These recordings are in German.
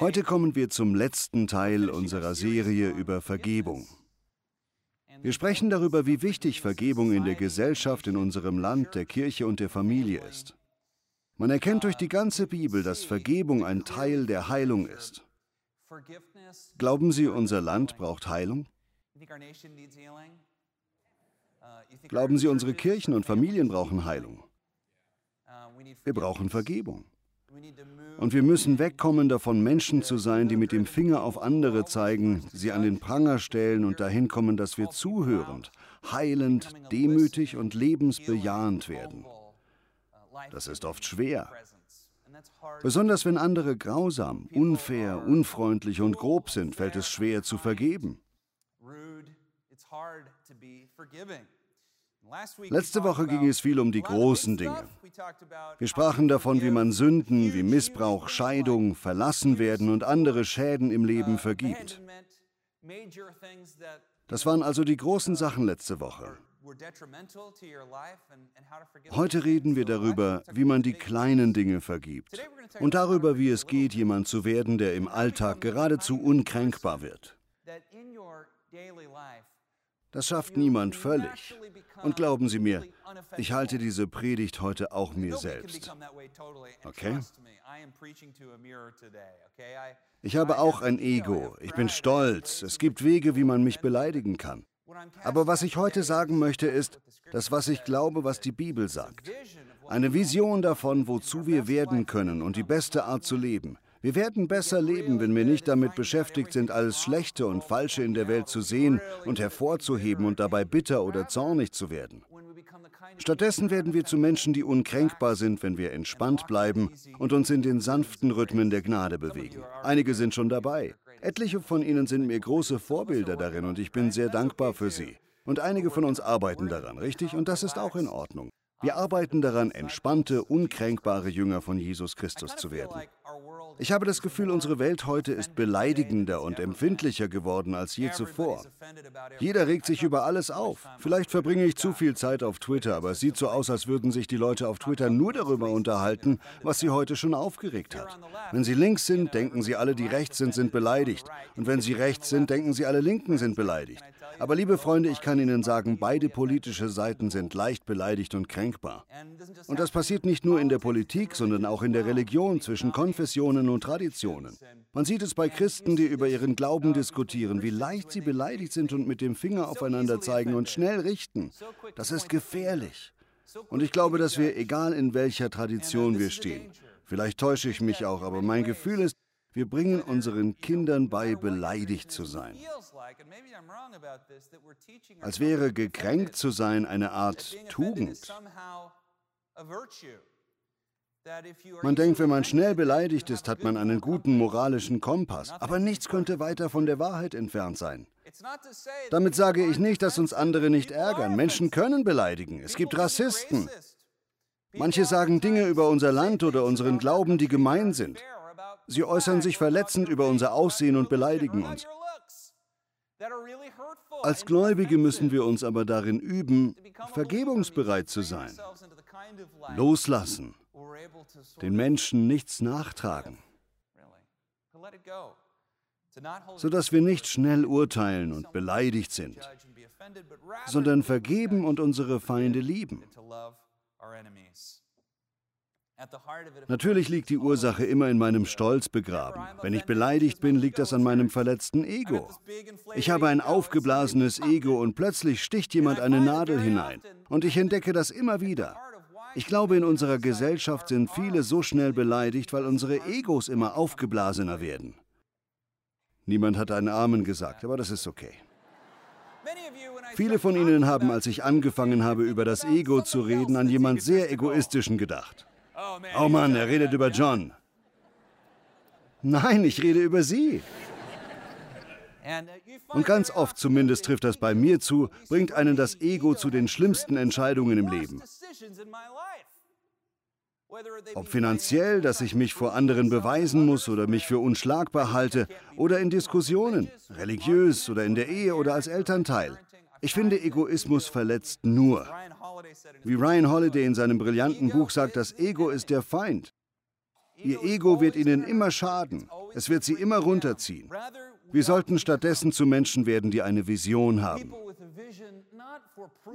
Heute kommen wir zum letzten Teil unserer Serie über Vergebung. Wir sprechen darüber, wie wichtig Vergebung in der Gesellschaft, in unserem Land, der Kirche und der Familie ist. Man erkennt durch die ganze Bibel, dass Vergebung ein Teil der Heilung ist. Glauben Sie, unser Land braucht Heilung? Glauben Sie, unsere Kirchen und Familien brauchen Heilung? Wir brauchen Vergebung. Und wir müssen wegkommen davon, Menschen zu sein, die mit dem Finger auf andere zeigen, sie an den Pranger stellen und dahin kommen, dass wir zuhörend, heilend, demütig und lebensbejahend werden. Das ist oft schwer. Besonders wenn andere grausam, unfair, unfreundlich und grob sind, fällt es schwer zu vergeben. Letzte Woche ging es viel um die großen Dinge. Wir sprachen davon, wie man Sünden wie Missbrauch, Scheidung, Verlassenwerden und andere Schäden im Leben vergibt. Das waren also die großen Sachen letzte Woche. Heute reden wir darüber, wie man die kleinen Dinge vergibt und darüber, wie es geht, jemand zu werden, der im Alltag geradezu unkränkbar wird. Das schafft niemand völlig. Und glauben Sie mir, ich halte diese Predigt heute auch mir selbst. Okay? Ich habe auch ein Ego. Ich bin stolz. Es gibt Wege, wie man mich beleidigen kann. Aber was ich heute sagen möchte, ist das, was ich glaube, was die Bibel sagt. Eine Vision davon, wozu wir werden können und die beste Art zu leben. Wir werden besser leben, wenn wir nicht damit beschäftigt sind, alles Schlechte und Falsche in der Welt zu sehen und hervorzuheben und dabei bitter oder zornig zu werden. Stattdessen werden wir zu Menschen, die unkränkbar sind, wenn wir entspannt bleiben und uns in den sanften Rhythmen der Gnade bewegen. Einige sind schon dabei. Etliche von ihnen sind mir große Vorbilder darin und ich bin sehr dankbar für sie. Und einige von uns arbeiten daran, richtig? Und das ist auch in Ordnung. Wir arbeiten daran, entspannte, unkränkbare Jünger von Jesus Christus zu werden. Ich habe das Gefühl, unsere Welt heute ist beleidigender und empfindlicher geworden als je zuvor. Jeder regt sich über alles auf. Vielleicht verbringe ich zu viel Zeit auf Twitter, aber es sieht so aus, als würden sich die Leute auf Twitter nur darüber unterhalten, was sie heute schon aufgeregt hat. Wenn sie links sind, denken sie alle, die rechts sind, sind beleidigt. Und wenn sie rechts sind, denken sie alle Linken sind beleidigt. Aber liebe Freunde, ich kann Ihnen sagen, beide politische Seiten sind leicht beleidigt und kränkbar. Und das passiert nicht nur in der Politik, sondern auch in der Religion zwischen Konfessionen und Traditionen. Man sieht es bei Christen, die über ihren Glauben diskutieren, wie leicht sie beleidigt sind und mit dem Finger aufeinander zeigen und schnell richten. Das ist gefährlich. Und ich glaube, dass wir, egal in welcher Tradition wir stehen, vielleicht täusche ich mich auch, aber mein Gefühl ist, wir bringen unseren Kindern bei, beleidigt zu sein. Als wäre gekränkt zu sein eine Art Tugend. Man denkt, wenn man schnell beleidigt ist, hat man einen guten moralischen Kompass. Aber nichts könnte weiter von der Wahrheit entfernt sein. Damit sage ich nicht, dass uns andere nicht ärgern. Menschen können beleidigen. Es gibt Rassisten. Manche sagen Dinge über unser Land oder unseren Glauben, die gemein sind. Sie äußern sich verletzend über unser Aussehen und beleidigen uns. Als Gläubige müssen wir uns aber darin üben, vergebungsbereit zu sein, loslassen, den Menschen nichts nachtragen, sodass wir nicht schnell urteilen und beleidigt sind, sondern vergeben und unsere Feinde lieben. Natürlich liegt die Ursache immer in meinem Stolz begraben. Wenn ich beleidigt bin, liegt das an meinem verletzten Ego. Ich habe ein aufgeblasenes Ego und plötzlich sticht jemand eine Nadel hinein. Und ich entdecke das immer wieder. Ich glaube, in unserer Gesellschaft sind viele so schnell beleidigt, weil unsere Egos immer aufgeblasener werden. Niemand hat einen Amen gesagt, aber das ist okay. Viele von Ihnen haben, als ich angefangen habe, über das Ego zu reden, an jemand sehr egoistischen gedacht. Oh Mann, er redet über John. Nein, ich rede über Sie. Und ganz oft, zumindest trifft das bei mir zu, bringt einen das Ego zu den schlimmsten Entscheidungen im Leben. Ob finanziell, dass ich mich vor anderen beweisen muss oder mich für unschlagbar halte, oder in Diskussionen, religiös oder in der Ehe oder als Elternteil. Ich finde, Egoismus verletzt nur. Wie Ryan Holiday in seinem brillanten Buch sagt, das Ego ist der Feind. Ihr Ego wird ihnen immer schaden. Es wird sie immer runterziehen. Wir sollten stattdessen zu Menschen werden, die eine Vision haben.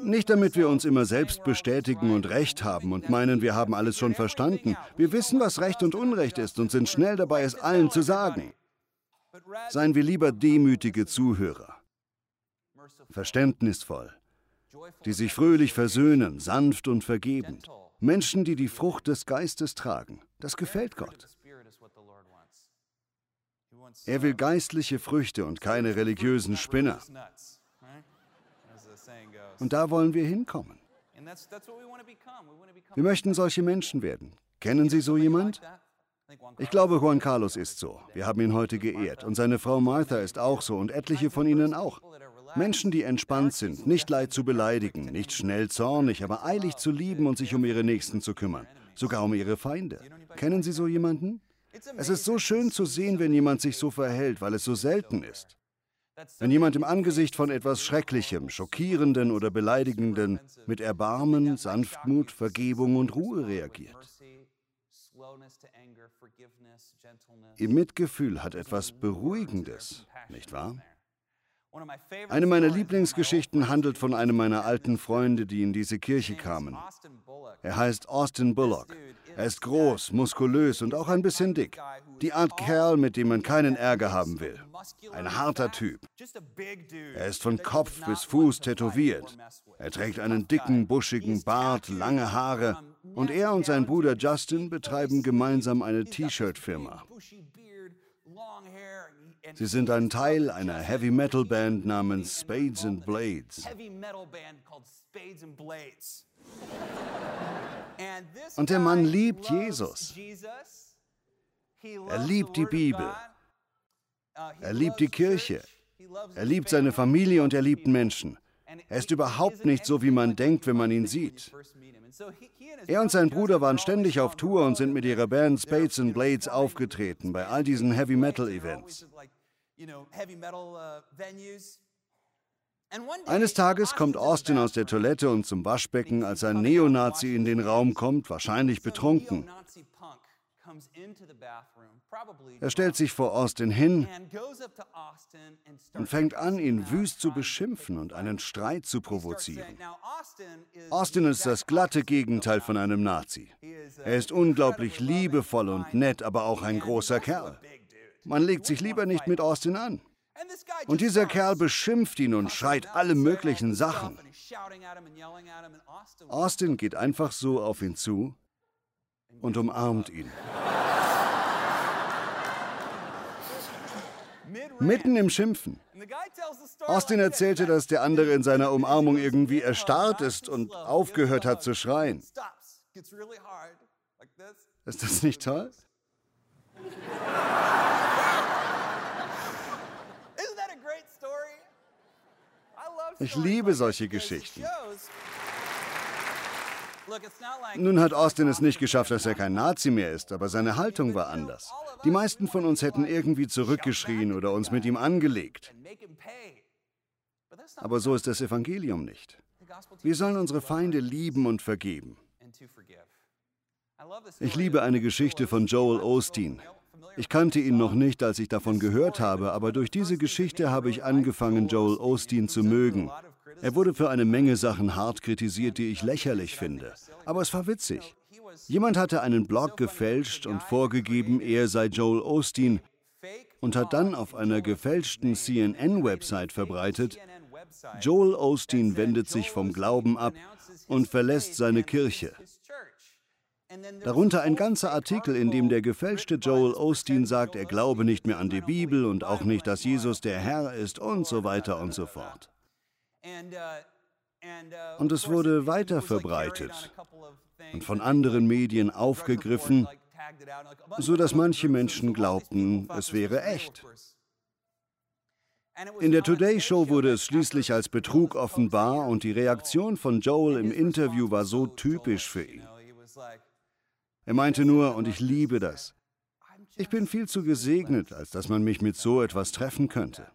Nicht damit wir uns immer selbst bestätigen und Recht haben und meinen, wir haben alles schon verstanden. Wir wissen, was Recht und Unrecht ist und sind schnell dabei, es allen zu sagen. Seien wir lieber demütige Zuhörer, verständnisvoll, die sich fröhlich versöhnen, sanft und vergebend. Menschen, die die Frucht des Geistes tragen. Das gefällt Gott. Er will geistliche Früchte und keine religiösen Spinner. Und da wollen wir hinkommen. Wir möchten solche Menschen werden. Kennen Sie so jemand? Ich glaube, Juan Carlos ist so. Wir haben ihn heute geehrt. Und seine Frau Martha ist auch so und etliche von ihnen auch. Menschen, die entspannt sind, nicht leid zu beleidigen, nicht schnell zornig, aber eilig zu lieben und sich um ihre Nächsten zu kümmern, sogar um ihre Feinde. Kennen Sie so jemanden? Es ist so schön zu sehen, wenn jemand sich so verhält, weil es so selten ist. Wenn jemand im Angesicht von etwas Schrecklichem, Schockierenden oder Beleidigenden mit Erbarmen, Sanftmut, Vergebung und Ruhe reagiert. Ihr Mitgefühl hat etwas Beruhigendes, nicht wahr? Eine meiner Lieblingsgeschichten handelt von einem meiner alten Freunde, die in diese Kirche kamen. Er heißt Austin Bullock. Er ist groß, muskulös und auch ein bisschen dick. Die Art Kerl, mit dem man keinen Ärger haben will. Ein harter Typ. Er ist von Kopf bis Fuß tätowiert. Er trägt einen dicken, buschigen Bart, lange Haare. Und er und sein Bruder Justin betreiben gemeinsam eine T-Shirt-Firma. Sie sind ein Teil einer Heavy Metal Band namens Spades and Blades. Und der Mann liebt Jesus. Er liebt die Bibel. Er liebt die Kirche. Er liebt seine Familie und er liebt Menschen. Er ist überhaupt nicht so, wie man denkt, wenn man ihn sieht. Er und sein Bruder waren ständig auf Tour und sind mit ihrer Band Spades and Blades aufgetreten bei all diesen Heavy Metal Events. Uh, Eines Tages kommt Austin aus der Toilette und zum Waschbecken, als ein Neonazi in den Raum kommt, wahrscheinlich betrunken. Er stellt sich vor Austin hin und fängt an, ihn wüst zu beschimpfen und einen Streit zu provozieren. Austin ist das glatte Gegenteil von einem Nazi. Er ist unglaublich liebevoll und nett, aber auch ein großer Kerl. Man legt sich lieber nicht mit Austin an. Und dieser Kerl beschimpft ihn und schreit alle möglichen Sachen. Austin geht einfach so auf ihn zu und umarmt ihn. Mitten im Schimpfen. Austin erzählte, dass der andere in seiner Umarmung irgendwie erstarrt ist und aufgehört hat zu schreien. Ist das nicht toll? Ich liebe solche Geschichten. Nun hat Austin es nicht geschafft, dass er kein Nazi mehr ist, aber seine Haltung war anders. Die meisten von uns hätten irgendwie zurückgeschrien oder uns mit ihm angelegt. Aber so ist das Evangelium nicht. Wir sollen unsere Feinde lieben und vergeben. Ich liebe eine Geschichte von Joel Osteen. Ich kannte ihn noch nicht, als ich davon gehört habe, aber durch diese Geschichte habe ich angefangen, Joel Osteen zu mögen. Er wurde für eine Menge Sachen hart kritisiert, die ich lächerlich finde. Aber es war witzig. Jemand hatte einen Blog gefälscht und vorgegeben, er sei Joel Osteen und hat dann auf einer gefälschten CNN-Website verbreitet, Joel Osteen wendet sich vom Glauben ab und verlässt seine Kirche. Darunter ein ganzer Artikel, in dem der gefälschte Joel Osteen sagt, er glaube nicht mehr an die Bibel und auch nicht, dass Jesus der Herr ist und so weiter und so fort. Und es wurde weiter verbreitet und von anderen Medien aufgegriffen, sodass manche Menschen glaubten, es wäre echt. In der Today Show wurde es schließlich als Betrug offenbar und die Reaktion von Joel im Interview war so typisch für ihn. Er meinte nur, und ich liebe das, ich bin viel zu gesegnet, als dass man mich mit so etwas treffen könnte.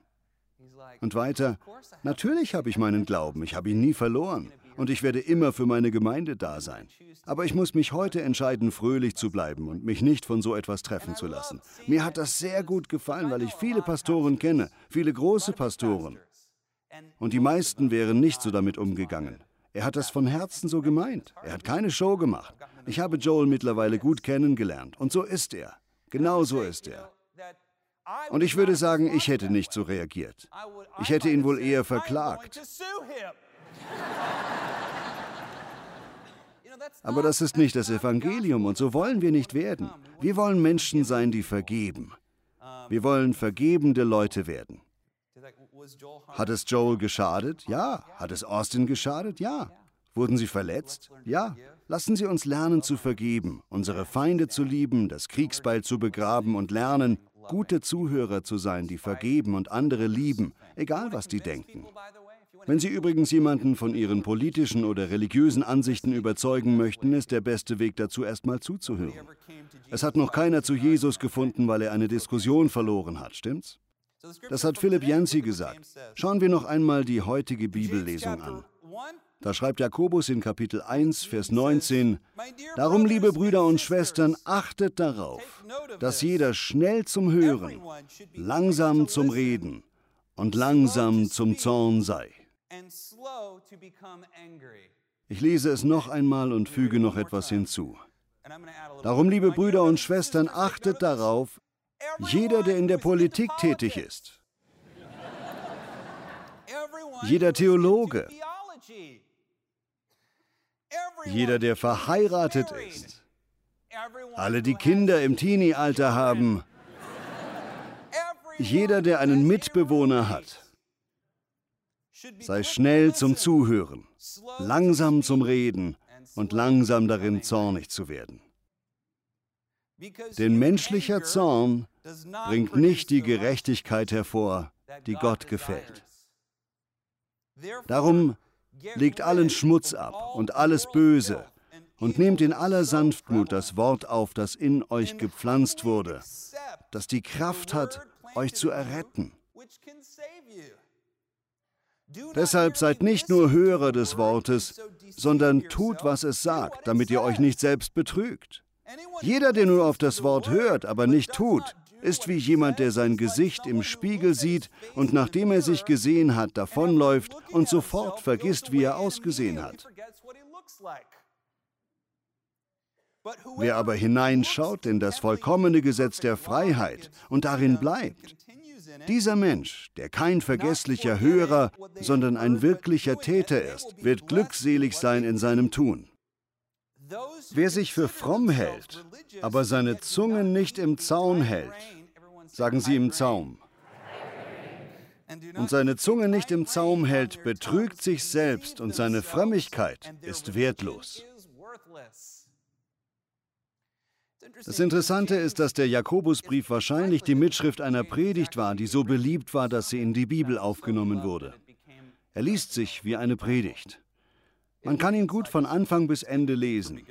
Und weiter, natürlich habe ich meinen Glauben, ich habe ihn nie verloren. und ich werde immer für meine Gemeinde da sein. Aber ich muss mich heute entscheiden, fröhlich zu bleiben und mich nicht von so etwas treffen zu lassen. Mir hat das sehr gut gefallen, weil ich viele Pastoren kenne, viele große Pastoren. Und die meisten wären nicht so damit umgegangen. Er hat das von Herzen so gemeint. Er hat keine Show gemacht. Ich habe Joel mittlerweile gut kennengelernt. Und so ist er. Genau so ist er. Und ich würde sagen, ich hätte nicht so reagiert. Ich hätte ihn wohl eher verklagt. Aber das ist nicht das Evangelium und so wollen wir nicht werden. Wir wollen Menschen sein, die vergeben. Wir wollen vergebende Leute werden. Hat es Joel geschadet? Ja. Hat es Austin geschadet? Ja. Wurden sie verletzt? Ja. Lassen Sie uns lernen zu vergeben, unsere Feinde zu lieben, das Kriegsbeil zu begraben und lernen, gute Zuhörer zu sein, die vergeben und andere lieben, egal was die denken. Wenn Sie übrigens jemanden von Ihren politischen oder religiösen Ansichten überzeugen möchten, ist der beste Weg dazu, erstmal zuzuhören. Es hat noch keiner zu Jesus gefunden, weil er eine Diskussion verloren hat, stimmt's? Das hat Philipp Yancey gesagt. Schauen wir noch einmal die heutige Bibellesung an. Da schreibt Jakobus in Kapitel 1, Vers 19, Darum, liebe Brüder und Schwestern, achtet darauf, dass jeder schnell zum Hören, langsam zum Reden und langsam zum Zorn sei. Ich lese es noch einmal und füge noch etwas hinzu. Darum, liebe Brüder und Schwestern, achtet darauf, jeder, der in der Politik tätig ist, jeder Theologe, jeder, der verheiratet ist, alle, die Kinder im Teenie-Alter haben, jeder, der einen Mitbewohner hat, sei schnell zum Zuhören, langsam zum Reden und langsam darin zornig zu werden. Denn menschlicher Zorn bringt nicht die Gerechtigkeit hervor, die Gott gefällt. Darum legt allen Schmutz ab und alles Böse und nehmt in aller Sanftmut das Wort auf, das in euch gepflanzt wurde, das die Kraft hat, euch zu erretten. Deshalb seid nicht nur Hörer des Wortes, sondern tut, was es sagt, damit ihr euch nicht selbst betrügt. Jeder, der nur auf das Wort hört, aber nicht tut, ist wie jemand, der sein Gesicht im Spiegel sieht und nachdem er sich gesehen hat, davonläuft und sofort vergisst, wie er ausgesehen hat. Wer aber hineinschaut in das vollkommene Gesetz der Freiheit und darin bleibt, dieser Mensch, der kein vergesslicher Hörer, sondern ein wirklicher Täter ist, wird glückselig sein in seinem Tun. Wer sich für fromm hält, aber seine Zunge nicht im Zaun hält, sagen sie im Zaum, und seine Zunge nicht im Zaum hält, betrügt sich selbst und seine Frömmigkeit ist wertlos. Das Interessante ist, dass der Jakobusbrief wahrscheinlich die Mitschrift einer Predigt war, die so beliebt war, dass sie in die Bibel aufgenommen wurde. Er liest sich wie eine Predigt. Man kann ihn gut von Anfang bis Ende lesen.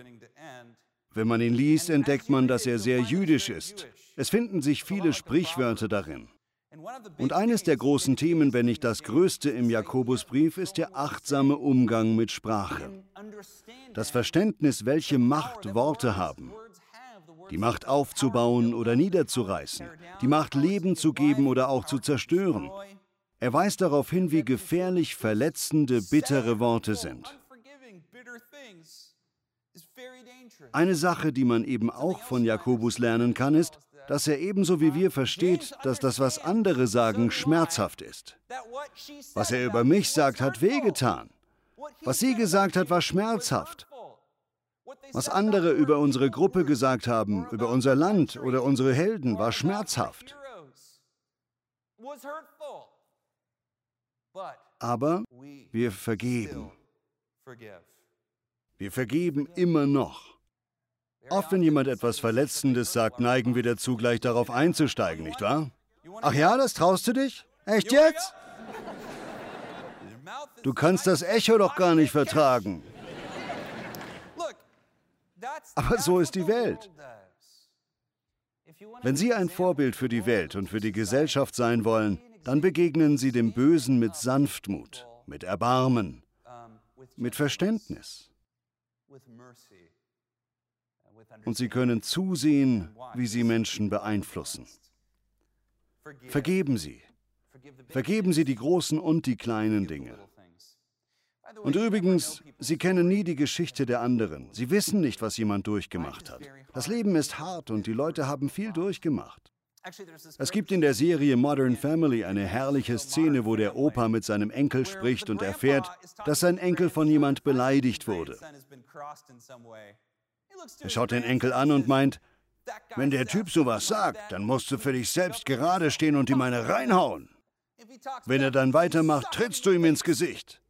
Wenn man ihn liest, entdeckt man, dass er sehr jüdisch ist. Es finden sich viele Sprichwörter darin. Und eines der großen Themen, wenn nicht das größte im Jakobusbrief, ist der achtsame Umgang mit Sprache. Das Verständnis, welche Macht Worte haben. Die Macht aufzubauen oder niederzureißen. Die Macht Leben zu geben oder auch zu zerstören. Er weist darauf hin, wie gefährlich verletzende, bittere Worte sind. Eine Sache, die man eben auch von Jakobus lernen kann, ist, dass er ebenso wie wir versteht, dass das, was andere sagen, schmerzhaft ist. Was er über mich sagt, hat wehgetan. Was sie gesagt hat, war schmerzhaft. Was andere über unsere Gruppe gesagt haben, über unser Land oder unsere Helden, war schmerzhaft. Aber wir vergeben. Wir vergeben immer noch. Oft, wenn jemand etwas Verletzendes sagt, neigen wir dazu, gleich darauf einzusteigen, nicht wahr? Ach ja, das traust du dich? Echt jetzt? Du kannst das Echo doch gar nicht vertragen. Aber so ist die Welt. Wenn Sie ein Vorbild für die Welt und für die Gesellschaft sein wollen, dann begegnen Sie dem Bösen mit Sanftmut, mit Erbarmen mit Verständnis. Und sie können zusehen, wie sie Menschen beeinflussen. Vergeben Sie. Vergeben Sie die großen und die kleinen Dinge. Und übrigens, Sie kennen nie die Geschichte der anderen. Sie wissen nicht, was jemand durchgemacht hat. Das Leben ist hart und die Leute haben viel durchgemacht. Es gibt in der Serie Modern Family eine herrliche Szene, wo der Opa mit seinem Enkel spricht und erfährt, dass sein Enkel von jemand beleidigt wurde. Er schaut den Enkel an und meint, wenn der Typ sowas sagt, dann musst du für dich selbst gerade stehen und ihm eine reinhauen. Wenn er dann weitermacht, trittst du ihm ins Gesicht.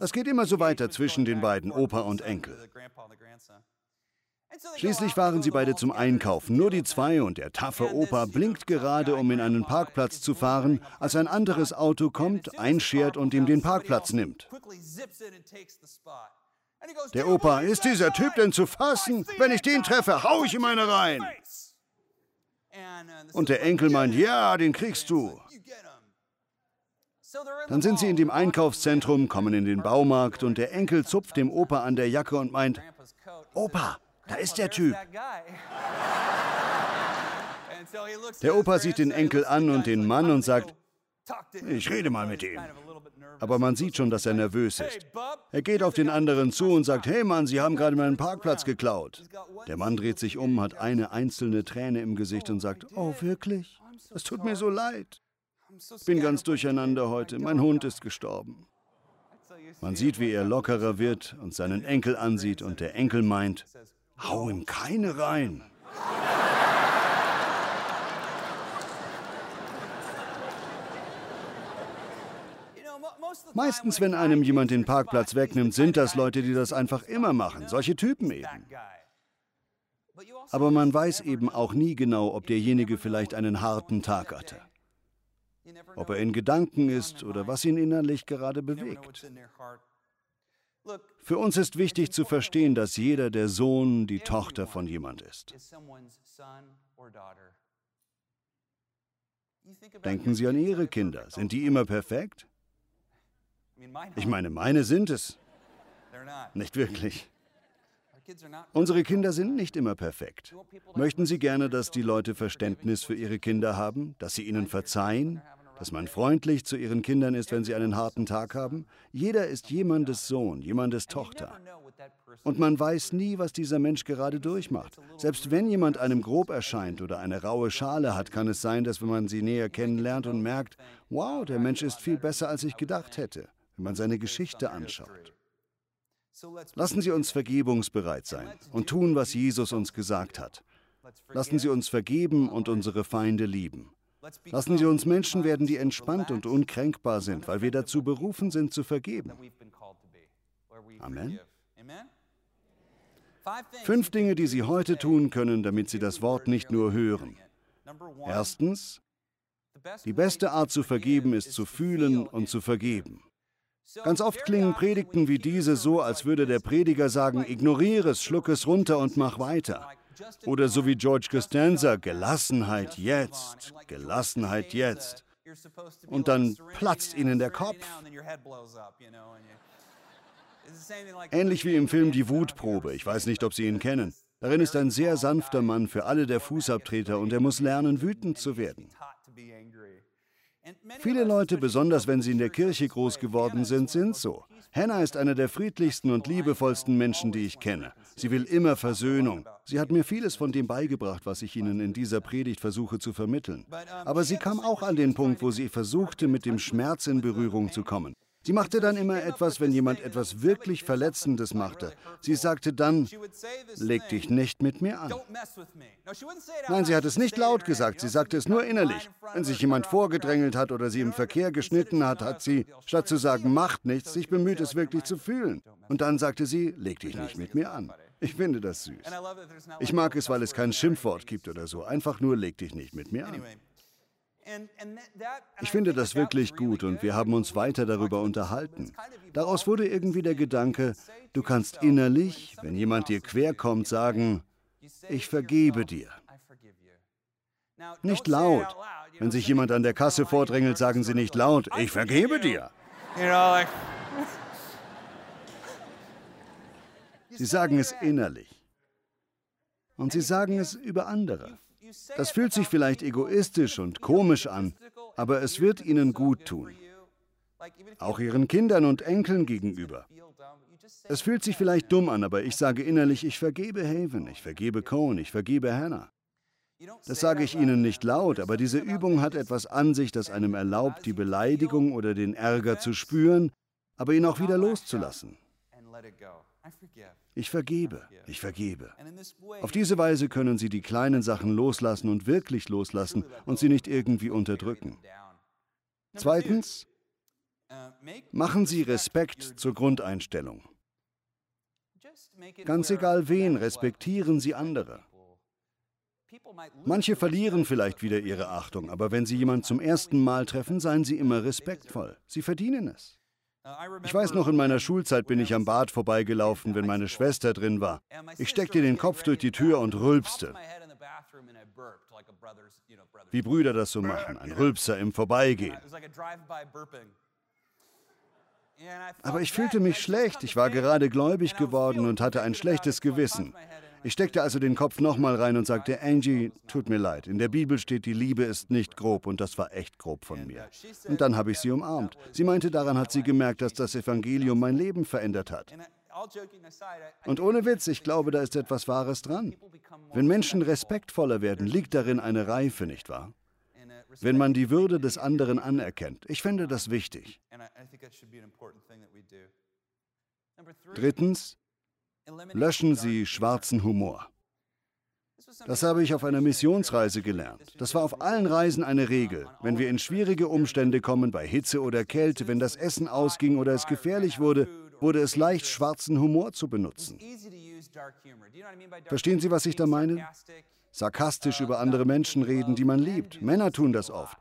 Es geht immer so weiter zwischen den beiden, Opa und Enkel. Schließlich fahren sie beide zum Einkaufen, nur die zwei, und der taffe Opa blinkt gerade, um in einen Parkplatz zu fahren, als ein anderes Auto kommt, einschert und ihm den Parkplatz nimmt. Der Opa, ist dieser Typ denn zu fassen? Wenn ich den treffe, hau ich ihm eine rein. Und der Enkel meint, ja, den kriegst du. Dann sind sie in dem Einkaufszentrum, kommen in den Baumarkt und der Enkel zupft dem Opa an der Jacke und meint, Opa, da ist der Typ. Der Opa sieht den Enkel an und den Mann und sagt, ich rede mal mit ihm. Aber man sieht schon, dass er nervös ist. Er geht auf den anderen zu und sagt, hey Mann, Sie haben gerade meinen Parkplatz geklaut. Der Mann dreht sich um, hat eine einzelne Träne im Gesicht und sagt, oh wirklich? Es tut mir so leid. Ich bin ganz durcheinander heute. Mein Hund ist gestorben. Man sieht, wie er lockerer wird und seinen Enkel ansieht und der Enkel meint, hau ihm keine rein. Meistens, wenn einem jemand den Parkplatz wegnimmt, sind das Leute, die das einfach immer machen. Solche Typen eben. Aber man weiß eben auch nie genau, ob derjenige vielleicht einen harten Tag hatte. Ob er in Gedanken ist oder was ihn innerlich gerade bewegt. Für uns ist wichtig zu verstehen, dass jeder der Sohn, die Tochter von jemand ist. Denken Sie an Ihre Kinder. Sind die immer perfekt? Ich meine, meine sind es. Nicht wirklich. Unsere Kinder sind nicht immer perfekt. Möchten Sie gerne, dass die Leute Verständnis für ihre Kinder haben, dass sie ihnen verzeihen, dass man freundlich zu ihren Kindern ist, wenn sie einen harten Tag haben? Jeder ist jemandes Sohn, jemandes Tochter. Und man weiß nie, was dieser Mensch gerade durchmacht. Selbst wenn jemand einem grob erscheint oder eine raue Schale hat, kann es sein, dass wenn man sie näher kennenlernt und merkt, wow, der Mensch ist viel besser, als ich gedacht hätte wenn man seine Geschichte anschaut. Lassen Sie uns vergebungsbereit sein und tun, was Jesus uns gesagt hat. Lassen Sie uns vergeben und unsere Feinde lieben. Lassen Sie uns Menschen werden, die entspannt und unkränkbar sind, weil wir dazu berufen sind, zu vergeben. Amen. Fünf Dinge, die Sie heute tun können, damit Sie das Wort nicht nur hören. Erstens, die beste Art zu vergeben ist zu fühlen und zu vergeben. Ganz oft klingen Predigten wie diese so, als würde der Prediger sagen, ignoriere es, schluck es runter und mach weiter. Oder so wie George Costanza, Gelassenheit jetzt, Gelassenheit jetzt. Und dann platzt ihnen der Kopf. Ähnlich wie im Film Die Wutprobe, ich weiß nicht, ob Sie ihn kennen. Darin ist ein sehr sanfter Mann für alle der Fußabtreter und er muss lernen, wütend zu werden. Viele Leute, besonders wenn sie in der Kirche groß geworden sind, sind so. Hannah ist einer der friedlichsten und liebevollsten Menschen, die ich kenne. Sie will immer Versöhnung. Sie hat mir vieles von dem beigebracht, was ich Ihnen in dieser Predigt versuche zu vermitteln. Aber sie kam auch an den Punkt, wo sie versuchte, mit dem Schmerz in Berührung zu kommen. Sie machte dann immer etwas, wenn jemand etwas wirklich Verletzendes machte. Sie sagte dann, leg dich nicht mit mir an. Nein, sie hat es nicht laut gesagt, sie sagte es nur innerlich. Wenn sich jemand vorgedrängelt hat oder sie im Verkehr geschnitten hat, hat sie, statt zu sagen, macht nichts, sich bemüht, es wirklich zu fühlen. Und dann sagte sie, leg dich nicht mit mir an. Ich finde das süß. Ich mag es, weil es kein Schimpfwort gibt oder so. Einfach nur, leg dich nicht mit mir an. Ich finde das wirklich gut und wir haben uns weiter darüber unterhalten. Daraus wurde irgendwie der Gedanke, du kannst innerlich, wenn jemand dir querkommt, sagen, ich vergebe dir. Nicht laut. Wenn sich jemand an der Kasse vordrängelt, sagen sie nicht laut, ich vergebe dir. Sie sagen es innerlich. Und sie sagen es über andere. Das fühlt sich vielleicht egoistisch und komisch an, aber es wird ihnen gut tun. Auch ihren Kindern und Enkeln gegenüber. Es fühlt sich vielleicht dumm an, aber ich sage innerlich, ich vergebe Haven, ich vergebe Cohen, ich vergebe Hannah. Das sage ich Ihnen nicht laut, aber diese Übung hat etwas an sich, das einem erlaubt, die Beleidigung oder den Ärger zu spüren, aber ihn auch wieder loszulassen. Ich vergebe, ich vergebe. Auf diese Weise können Sie die kleinen Sachen loslassen und wirklich loslassen und sie nicht irgendwie unterdrücken. Zweitens, machen Sie Respekt zur Grundeinstellung. Ganz egal wen, respektieren Sie andere. Manche verlieren vielleicht wieder ihre Achtung, aber wenn Sie jemanden zum ersten Mal treffen, seien Sie immer respektvoll. Sie verdienen es. Ich weiß noch, in meiner Schulzeit bin ich am Bad vorbeigelaufen, wenn meine Schwester drin war. Ich steckte den Kopf durch die Tür und rülpste. Wie Brüder das so machen, ein Rülpser im Vorbeigehen. Aber ich fühlte mich schlecht, ich war gerade gläubig geworden und hatte ein schlechtes Gewissen. Ich steckte also den Kopf nochmal rein und sagte, Angie, tut mir leid, in der Bibel steht, die Liebe ist nicht grob und das war echt grob von mir. Und dann habe ich sie umarmt. Sie meinte, daran hat sie gemerkt, dass das Evangelium mein Leben verändert hat. Und ohne Witz, ich glaube, da ist etwas Wahres dran. Wenn Menschen respektvoller werden, liegt darin eine Reife, nicht wahr? Wenn man die Würde des anderen anerkennt. Ich finde das wichtig. Drittens, Löschen Sie schwarzen Humor. Das habe ich auf einer Missionsreise gelernt. Das war auf allen Reisen eine Regel. Wenn wir in schwierige Umstände kommen, bei Hitze oder Kälte, wenn das Essen ausging oder es gefährlich wurde, wurde es leicht, schwarzen Humor zu benutzen. Verstehen Sie, was ich da meine? Sarkastisch über andere Menschen reden, die man liebt. Männer tun das oft.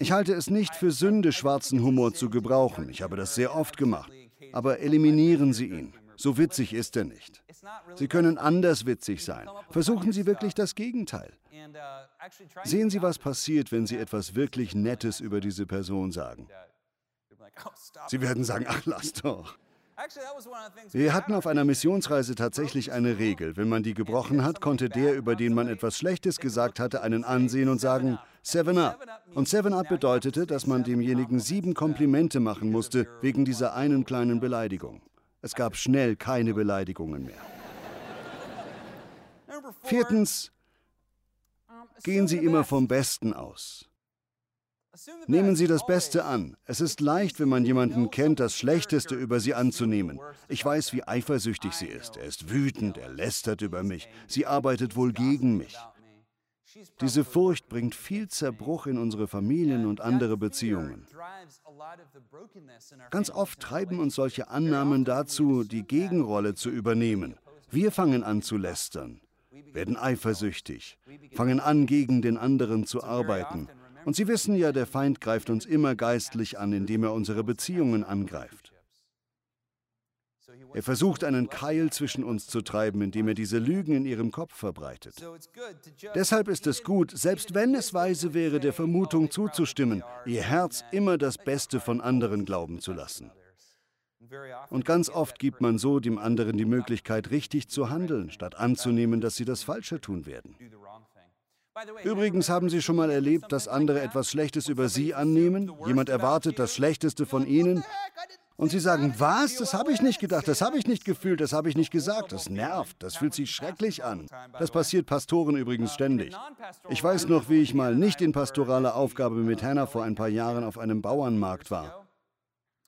Ich halte es nicht für Sünde, schwarzen Humor zu gebrauchen. Ich habe das sehr oft gemacht. Aber eliminieren Sie ihn. So witzig ist er nicht. Sie können anders witzig sein. Versuchen Sie wirklich das Gegenteil. Sehen Sie, was passiert, wenn Sie etwas wirklich Nettes über diese Person sagen. Sie werden sagen, ach lass doch. Wir hatten auf einer Missionsreise tatsächlich eine Regel. Wenn man die gebrochen hat, konnte der, über den man etwas Schlechtes gesagt hatte, einen ansehen und sagen, Seven Up. Und Seven Up bedeutete, dass man demjenigen sieben Komplimente machen musste wegen dieser einen kleinen Beleidigung. Es gab schnell keine Beleidigungen mehr. Viertens, gehen Sie immer vom Besten aus. Nehmen Sie das Beste an. Es ist leicht, wenn man jemanden kennt, das Schlechteste über sie anzunehmen. Ich weiß, wie eifersüchtig sie ist. Er ist wütend, er lästert über mich. Sie arbeitet wohl gegen mich. Diese Furcht bringt viel Zerbruch in unsere Familien und andere Beziehungen. Ganz oft treiben uns solche Annahmen dazu, die Gegenrolle zu übernehmen. Wir fangen an zu lästern, werden eifersüchtig, fangen an, gegen den anderen zu arbeiten. Und Sie wissen ja, der Feind greift uns immer geistlich an, indem er unsere Beziehungen angreift. Er versucht einen Keil zwischen uns zu treiben, indem er diese Lügen in ihrem Kopf verbreitet. Deshalb ist es gut, selbst wenn es weise wäre, der Vermutung zuzustimmen, ihr Herz immer das Beste von anderen glauben zu lassen. Und ganz oft gibt man so dem anderen die Möglichkeit, richtig zu handeln, statt anzunehmen, dass sie das Falsche tun werden. Übrigens haben Sie schon mal erlebt, dass andere etwas Schlechtes über Sie annehmen? Jemand erwartet das Schlechteste von Ihnen und sie sagen, was? Das habe ich nicht gedacht, das habe ich nicht gefühlt, das habe ich nicht gesagt. Das nervt, das fühlt sich schrecklich an. Das passiert Pastoren übrigens ständig. Ich weiß noch, wie ich mal nicht in pastoraler Aufgabe mit Hannah vor ein paar Jahren auf einem Bauernmarkt war.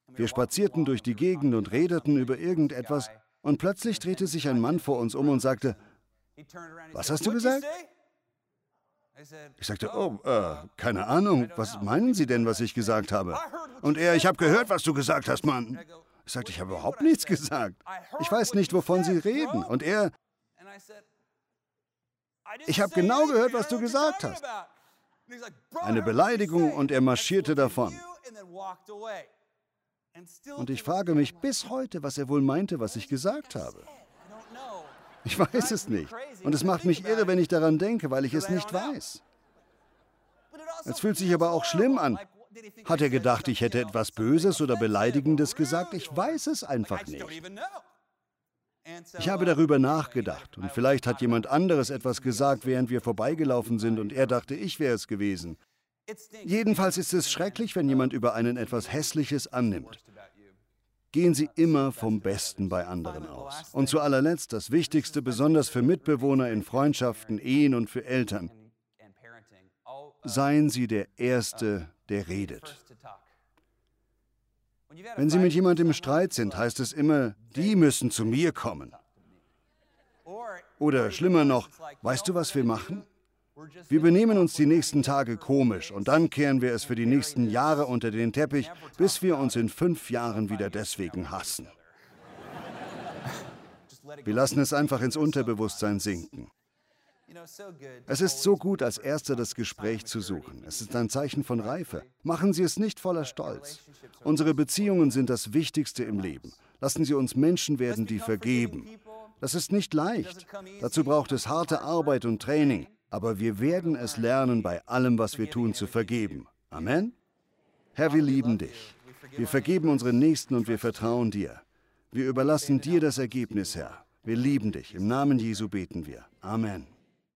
Wir spazierten durch die Gegend und redeten über irgendetwas und plötzlich drehte sich ein Mann vor uns um und sagte, was hast du gesagt? Ich sagte, oh, äh, keine Ahnung, was meinen Sie denn, was ich gesagt habe? Und er, ich habe gehört, was du gesagt hast, Mann. Ich sagte, ich habe überhaupt nichts gesagt. Ich weiß nicht, wovon Sie reden. Und er, ich habe genau gehört, was du gesagt hast. Eine Beleidigung und er marschierte davon. Und ich frage mich bis heute, was er wohl meinte, was ich gesagt habe. Ich weiß es nicht. Und es macht mich irre, wenn ich daran denke, weil ich es nicht weiß. Es fühlt sich aber auch schlimm an. Hat er gedacht, ich hätte etwas Böses oder Beleidigendes gesagt? Ich weiß es einfach nicht. Ich habe darüber nachgedacht und vielleicht hat jemand anderes etwas gesagt, während wir vorbeigelaufen sind und er dachte, ich wäre es gewesen. Jedenfalls ist es schrecklich, wenn jemand über einen etwas Hässliches annimmt. Gehen Sie immer vom Besten bei anderen aus. Und zu allerletzt das Wichtigste, besonders für Mitbewohner in Freundschaften, Ehen und für Eltern. Seien Sie der Erste, der redet. Wenn Sie mit jemandem im Streit sind, heißt es immer, die müssen zu mir kommen. Oder schlimmer noch, weißt du, was wir machen? Wir benehmen uns die nächsten Tage komisch und dann kehren wir es für die nächsten Jahre unter den Teppich, bis wir uns in fünf Jahren wieder deswegen hassen. Wir lassen es einfach ins Unterbewusstsein sinken. Es ist so gut, als Erster das Gespräch zu suchen. Es ist ein Zeichen von Reife. Machen Sie es nicht voller Stolz. Unsere Beziehungen sind das Wichtigste im Leben. Lassen Sie uns Menschen werden, die vergeben. Das ist nicht leicht. Dazu braucht es harte Arbeit und Training. Aber wir werden es lernen, bei allem, was wir tun, zu vergeben. Amen? Herr, wir lieben dich. Wir vergeben unseren Nächsten und wir vertrauen dir. Wir überlassen dir das Ergebnis, Herr. Wir lieben dich. Im Namen Jesu beten wir. Amen.